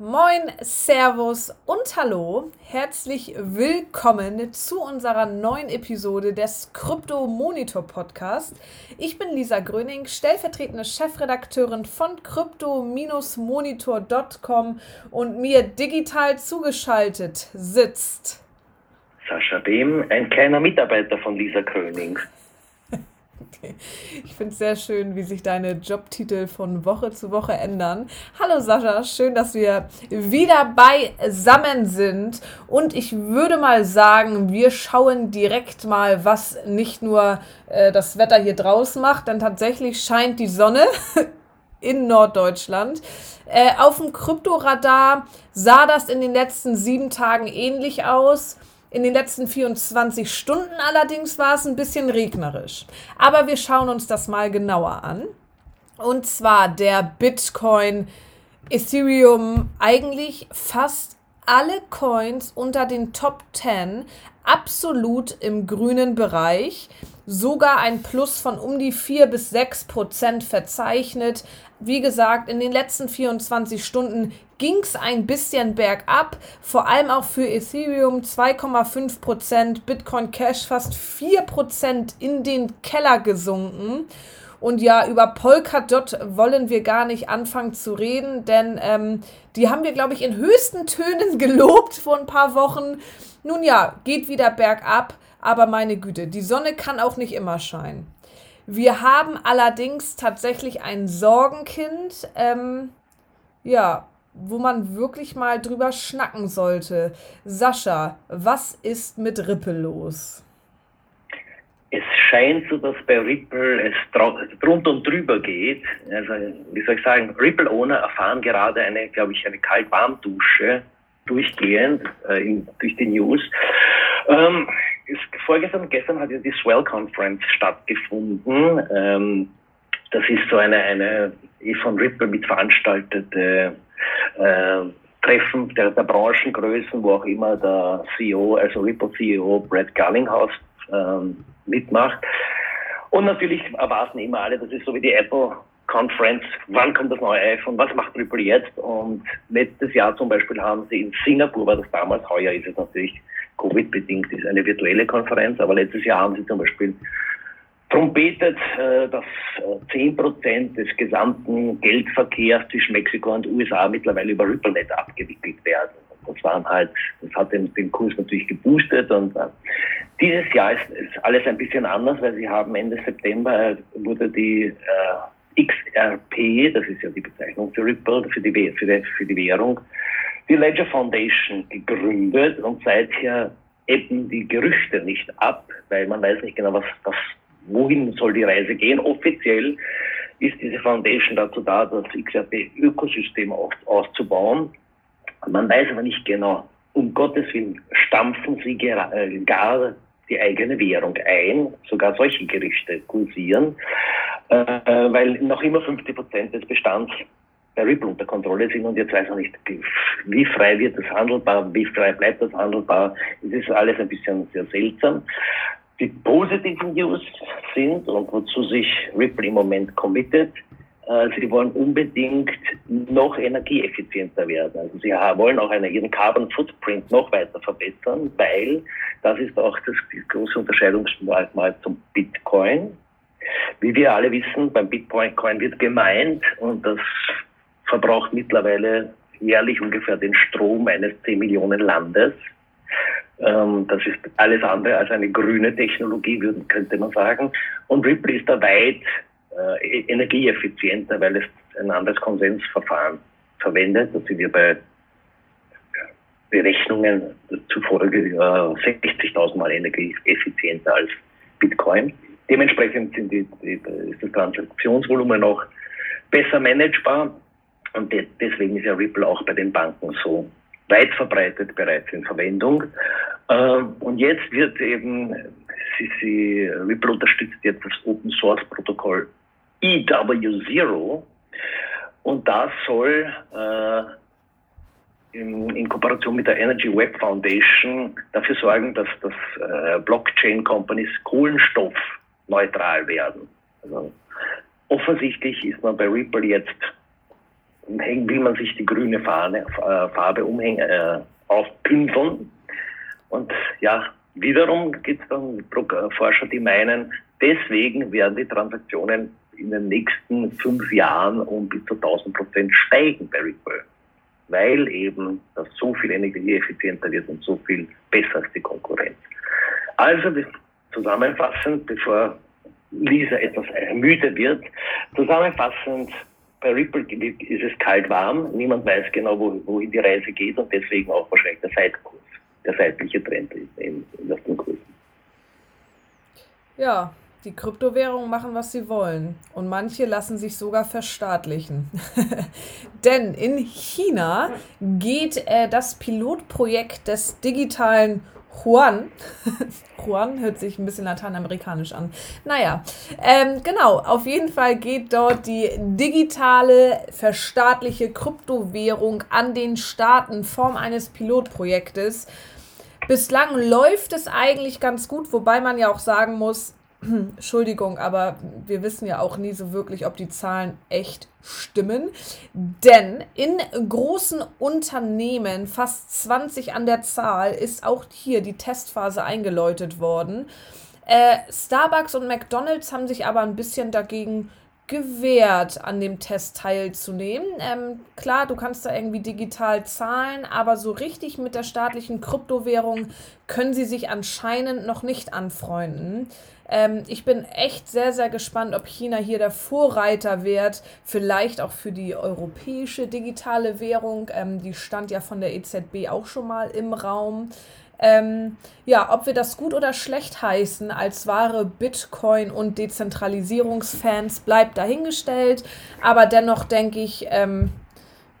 Moin, Servus und Hallo. Herzlich willkommen zu unserer neuen Episode des Krypto Monitor Podcast. Ich bin Lisa Gröning, stellvertretende Chefredakteurin von crypto-monitor.com und mir digital zugeschaltet sitzt Sascha Behm, ein kleiner Mitarbeiter von Lisa Gröning. Ich finde es sehr schön, wie sich deine Jobtitel von Woche zu Woche ändern. Hallo Sascha, schön, dass wir wieder beisammen sind. Und ich würde mal sagen, wir schauen direkt mal, was nicht nur äh, das Wetter hier draußen macht, denn tatsächlich scheint die Sonne in Norddeutschland. Äh, auf dem Kryptoradar sah das in den letzten sieben Tagen ähnlich aus. In den letzten 24 Stunden allerdings war es ein bisschen regnerisch. Aber wir schauen uns das mal genauer an. Und zwar der Bitcoin, Ethereum, eigentlich fast alle Coins unter den Top 10 absolut im grünen Bereich. Sogar ein Plus von um die 4 bis 6 Prozent verzeichnet. Wie gesagt, in den letzten 24 Stunden ging es ein bisschen bergab, vor allem auch für Ethereum 2,5%, Bitcoin Cash fast 4% in den Keller gesunken. Und ja, über Polkadot wollen wir gar nicht anfangen zu reden, denn ähm, die haben wir, glaube ich, in höchsten Tönen gelobt vor ein paar Wochen. Nun ja, geht wieder bergab, aber meine Güte, die Sonne kann auch nicht immer scheinen. Wir haben allerdings tatsächlich ein Sorgenkind. Ähm, ja, wo man wirklich mal drüber schnacken sollte. Sascha, was ist mit Ripple los? Es scheint so, dass bei Ripple es drunter und drüber geht. Also, wie soll ich sagen, Ripple-Owner erfahren gerade eine, glaube ich, eine Kalt-Warm-Dusche durchgehend äh, in, durch die News. Ähm, ist, vorgestern gestern hat ja die Swell Conference stattgefunden. Ähm, das ist so eine, eine von Ripple mitveranstaltete äh, Treffen der, der Branchengrößen, wo auch immer der CEO, also Ripple CEO Brad Garlinghouse ähm, mitmacht. Und natürlich erwarten immer alle, das ist so wie die Apple Conference, wann kommt das neue iPhone, was macht Ripple jetzt? Und letztes Jahr zum Beispiel haben sie in Singapur, war das damals, heuer ist es natürlich Covid-bedingt, ist eine virtuelle Konferenz, aber letztes Jahr haben sie zum Beispiel trompetet, äh, dass 10 äh, Prozent des gesamten Geldverkehrs zwischen Mexiko und USA mittlerweile über RippleNet abgewickelt werden. Das waren halt, das hat den, den Kurs natürlich geboostet und äh, dieses Jahr ist, ist, alles ein bisschen anders, weil sie haben Ende September wurde die äh, XRP, das ist ja die Bezeichnung für Ripple, für die, für die, für die Währung, die Ledger Foundation gegründet und seither ebben die Gerüchte nicht ab, weil man weiß nicht genau, was, was wohin soll die Reise gehen. Offiziell ist diese Foundation dazu da, das XRP-Ökosystem auszubauen. Man weiß aber nicht genau, um Gottes Willen stampfen sie äh, gar die eigene Währung ein, sogar solche Gerüchte kursieren, äh, weil noch immer 50 Prozent des Bestands Ripple unter Kontrolle sind und jetzt weiß man nicht, wie frei wird das handelbar, wie frei bleibt das handelbar. Es ist alles ein bisschen sehr seltsam. Die positiven News sind und wozu sich Ripple im Moment committet, äh, sie wollen unbedingt noch energieeffizienter werden. Also sie wollen auch eine, ihren Carbon Footprint noch weiter verbessern, weil das ist auch das, große Unterscheidungsmerkmal zum Bitcoin. Wie wir alle wissen, beim Bitcoin wird gemeint und das verbraucht mittlerweile jährlich ungefähr den Strom eines 10 Millionen Landes. Ähm, das ist alles andere als eine grüne Technologie, könnte man sagen. Und Ripple ist da weit äh, energieeffizienter, weil es ein anderes Konsensverfahren verwendet. Da sind wir bei Berechnungen zufolge äh, 60.000 Mal energieeffizienter als Bitcoin. Dementsprechend die, die, ist das Transaktionsvolumen auch besser managebar. Und deswegen ist ja Ripple auch bei den Banken so weit verbreitet bereits in Verwendung. Ähm, und jetzt wird eben, sie, Ripple unterstützt jetzt das Open Source Protokoll EW0 und das soll äh, in, Kooperation mit der Energy Web Foundation dafür sorgen, dass, dass äh, Blockchain Companies kohlenstoffneutral werden. Also offensichtlich ist man bei Ripple jetzt will man sich die grüne Fahne, äh, Farbe umhängen, äh, aufpinseln. Und ja, wiederum gibt es dann Forscher, die meinen, deswegen werden die Transaktionen in den nächsten fünf Jahren um bis zu 1000 Prozent steigen bei Ripple. Weil eben das so viel energieeffizienter wird und so viel besser als die Konkurrenz. Also zusammenfassend, bevor Lisa etwas müde wird, zusammenfassend, bei Ripple ist es kalt-warm, niemand weiß genau, wohin die Reise geht und deswegen auch wahrscheinlich der Seitkurs, der seitliche Trend in, in den Kursen. Ja, die Kryptowährungen machen, was sie wollen. Und manche lassen sich sogar verstaatlichen. Denn in China geht äh, das Pilotprojekt des digitalen Juan. Juan hört sich ein bisschen lateinamerikanisch an. Naja, ähm, genau, auf jeden Fall geht dort die digitale, verstaatliche Kryptowährung an den Start in Form eines Pilotprojektes. Bislang läuft es eigentlich ganz gut, wobei man ja auch sagen muss, Entschuldigung, aber wir wissen ja auch nie so wirklich, ob die Zahlen echt stimmen. Denn in großen Unternehmen, fast 20 an der Zahl, ist auch hier die Testphase eingeläutet worden. Äh, Starbucks und McDonald's haben sich aber ein bisschen dagegen gewährt, an dem Test teilzunehmen. Ähm, klar, du kannst da irgendwie digital zahlen, aber so richtig mit der staatlichen Kryptowährung können sie sich anscheinend noch nicht anfreunden. Ähm, ich bin echt sehr, sehr gespannt, ob China hier der Vorreiter wird, vielleicht auch für die europäische digitale Währung. Ähm, die stand ja von der EZB auch schon mal im Raum. Ähm, ja, ob wir das gut oder schlecht heißen als wahre Bitcoin- und Dezentralisierungsfans bleibt dahingestellt. Aber dennoch denke ich, ähm,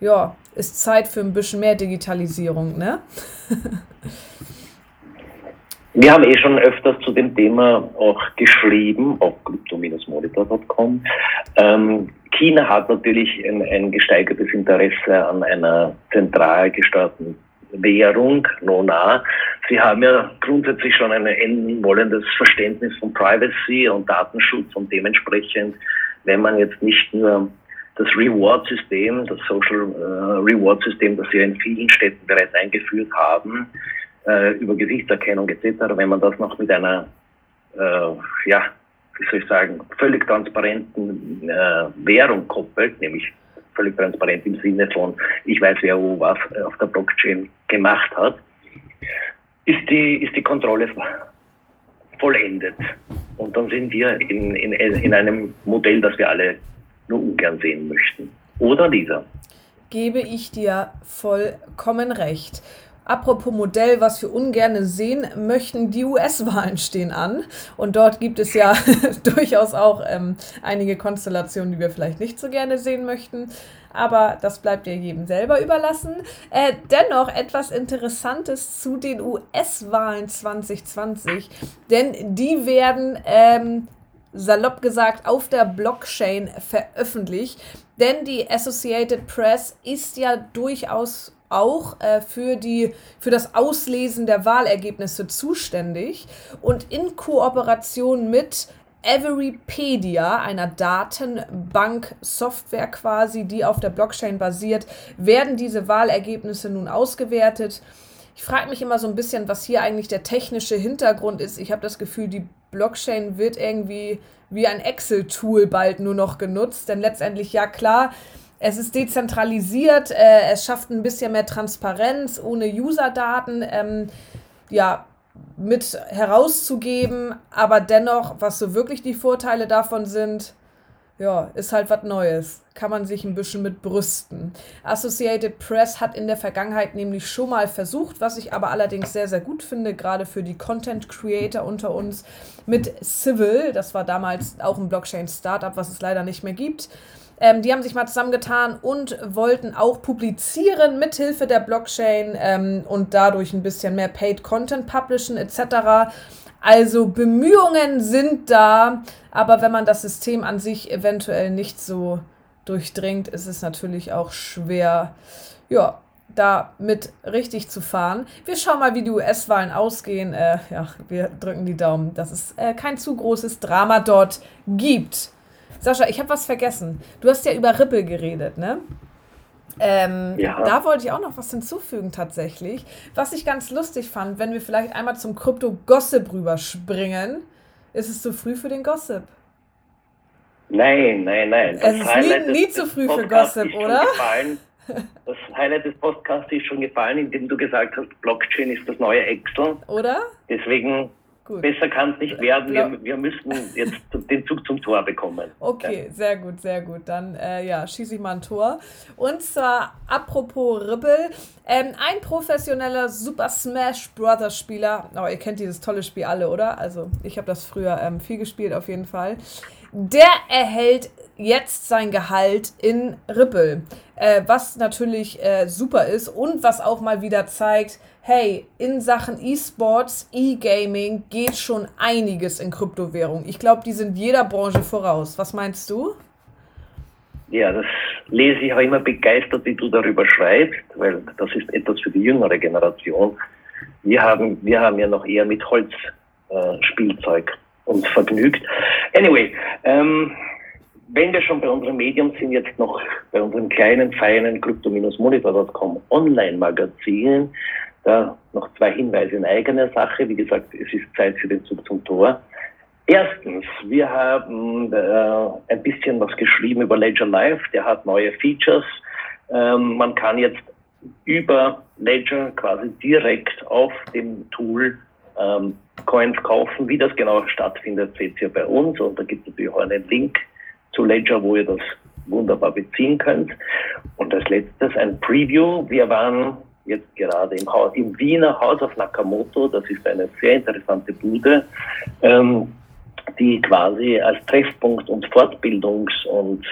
ja, ist Zeit für ein bisschen mehr Digitalisierung, ne? Wir haben eh schon öfters zu dem Thema auch geschrieben auf crypto-monitor.com. Ähm, China hat natürlich ein, ein, gesteigertes Interesse an einer zentral gesteuerten Währung, Nona. Sie haben ja grundsätzlich schon ein wollendes Verständnis von Privacy und Datenschutz und dementsprechend, wenn man jetzt nicht nur das Reward-System, das Social äh, Reward-System, das wir in vielen Städten bereits eingeführt haben, äh, über Gesichtserkennung etc., wenn man das noch mit einer, äh, ja, wie soll ich sagen, völlig transparenten äh, Währung koppelt, nämlich völlig transparent im Sinne von, ich weiß, wer wo was auf der Blockchain gemacht hat, ist die, ist die Kontrolle vollendet. Und dann sind wir in, in, in einem Modell, das wir alle nur ungern sehen möchten. Oder Lisa? Gebe ich dir vollkommen recht. Apropos Modell, was wir ungern sehen möchten, die US-Wahlen stehen an. Und dort gibt es ja durchaus auch ähm, einige Konstellationen, die wir vielleicht nicht so gerne sehen möchten. Aber das bleibt ja jedem selber überlassen. Äh, dennoch etwas Interessantes zu den US-Wahlen 2020. Denn die werden ähm, salopp gesagt, auf der Blockchain veröffentlicht. Denn die Associated Press ist ja durchaus auch äh, für, die, für das Auslesen der Wahlergebnisse zuständig und in Kooperation mit Everypedia, einer Datenbank-Software quasi, die auf der Blockchain basiert, werden diese Wahlergebnisse nun ausgewertet. Ich frage mich immer so ein bisschen, was hier eigentlich der technische Hintergrund ist. Ich habe das Gefühl, die Blockchain wird irgendwie wie ein Excel-Tool bald nur noch genutzt, denn letztendlich, ja klar, es ist dezentralisiert, äh, es schafft ein bisschen mehr Transparenz, ohne User-Daten ähm, ja, mit herauszugeben, aber dennoch, was so wirklich die Vorteile davon sind, ja, ist halt was Neues. Kann man sich ein bisschen mit brüsten. Associated Press hat in der Vergangenheit nämlich schon mal versucht, was ich aber allerdings sehr, sehr gut finde, gerade für die Content Creator unter uns, mit Civil. Das war damals auch ein Blockchain-Startup, was es leider nicht mehr gibt. Ähm, die haben sich mal zusammengetan und wollten auch publizieren mithilfe der Blockchain ähm, und dadurch ein bisschen mehr Paid Content publishen etc. Also Bemühungen sind da, aber wenn man das System an sich eventuell nicht so durchdringt, ist es natürlich auch schwer, ja, da mit richtig zu fahren. Wir schauen mal, wie die US-Wahlen ausgehen. Äh, ja, wir drücken die Daumen, dass es äh, kein zu großes Drama dort gibt. Sascha, ich habe was vergessen. Du hast ja über Ripple geredet, ne? Ähm, ja. Da wollte ich auch noch was hinzufügen tatsächlich. Was ich ganz lustig fand, wenn wir vielleicht einmal zum Krypto-Gossip rüberspringen. Ist es zu früh für den Gossip? Nein, nein, nein. Das es ist nie, nie zu früh für Gossip, oder? Das Highlight des Podcasts ist schon gefallen, indem du gesagt hast, Blockchain ist das neue Excel. Oder? Deswegen Gut. Besser kann es nicht werden. Wir, wir müssen jetzt den Zug zum Tor bekommen. Okay, sehr gut, sehr gut. Dann äh, ja, schieße ich mal ein Tor. Und zwar, apropos Ripple, ähm, ein professioneller Super Smash Brothers Spieler, oh, ihr kennt dieses tolle Spiel alle, oder? Also ich habe das früher ähm, viel gespielt auf jeden Fall. Der erhält jetzt sein Gehalt in Ripple, äh, was natürlich äh, super ist und was auch mal wieder zeigt, hey, in Sachen E-Sports, E-Gaming geht schon einiges in Kryptowährung. Ich glaube, die sind jeder Branche voraus. Was meinst du? Ja, das lese ich auch immer begeistert, wie du darüber schreibst, weil das ist etwas für die jüngere Generation. Wir haben, wir haben ja noch eher mit Holzspielzeug äh, uns vergnügt. Anyway, ähm, wenn wir schon bei unserem Medium sind, jetzt noch bei unserem kleinen, feinen Crypto-Monitor.com Online-Magazin, da noch zwei Hinweise in eigener Sache. Wie gesagt, es ist Zeit für den Zug zum Tor. Erstens, wir haben äh, ein bisschen was geschrieben über Ledger Live. Der hat neue Features. Ähm, man kann jetzt über Ledger quasi direkt auf dem Tool ähm, Coins kaufen. Wie das genau stattfindet, seht ihr bei uns. Und da gibt es natürlich auch einen Link zu Ledger, wo ihr das wunderbar beziehen könnt. Und als letztes ein Preview. Wir waren jetzt gerade im, Haus, im Wiener Haus auf Nakamoto. Das ist eine sehr interessante Bude, ähm, die quasi als Treffpunkt und Fortbildungs- und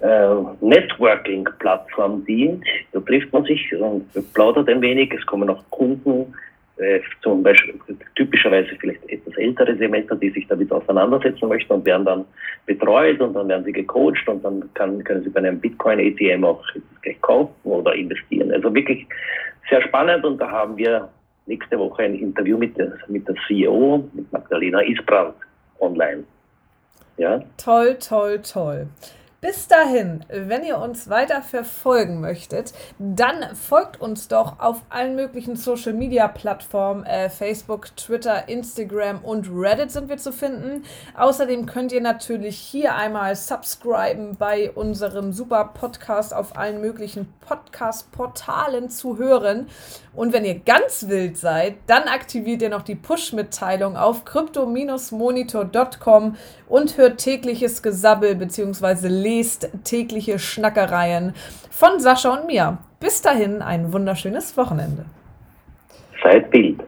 äh, Networking-Plattform dient. Da trifft man sich und plaudert ein wenig. Es kommen auch Kunden äh, zum Beispiel typischerweise vielleicht etwas ältere Semester, die sich damit auseinandersetzen möchten und werden dann betreut und dann werden sie gecoacht und dann kann, können sie bei einem Bitcoin-ATM auch kaufen oder investieren. Also wirklich sehr spannend und da haben wir nächste Woche ein Interview mit der, mit der CEO, mit Magdalena Isbrand online. Ja? Toll, toll, toll. Bis dahin, wenn ihr uns weiter verfolgen möchtet, dann folgt uns doch auf allen möglichen Social Media Plattformen. Äh, Facebook, Twitter, Instagram und Reddit sind wir zu finden. Außerdem könnt ihr natürlich hier einmal subscriben bei unserem super Podcast auf allen möglichen Podcast-Portalen zu hören. Und wenn ihr ganz wild seid, dann aktiviert ihr noch die Push-Mitteilung auf crypto-monitor.com und hört tägliches Gesabbel bzw. lest tägliche Schnackereien von Sascha und mir. Bis dahin ein wunderschönes Wochenende. Seid Bild.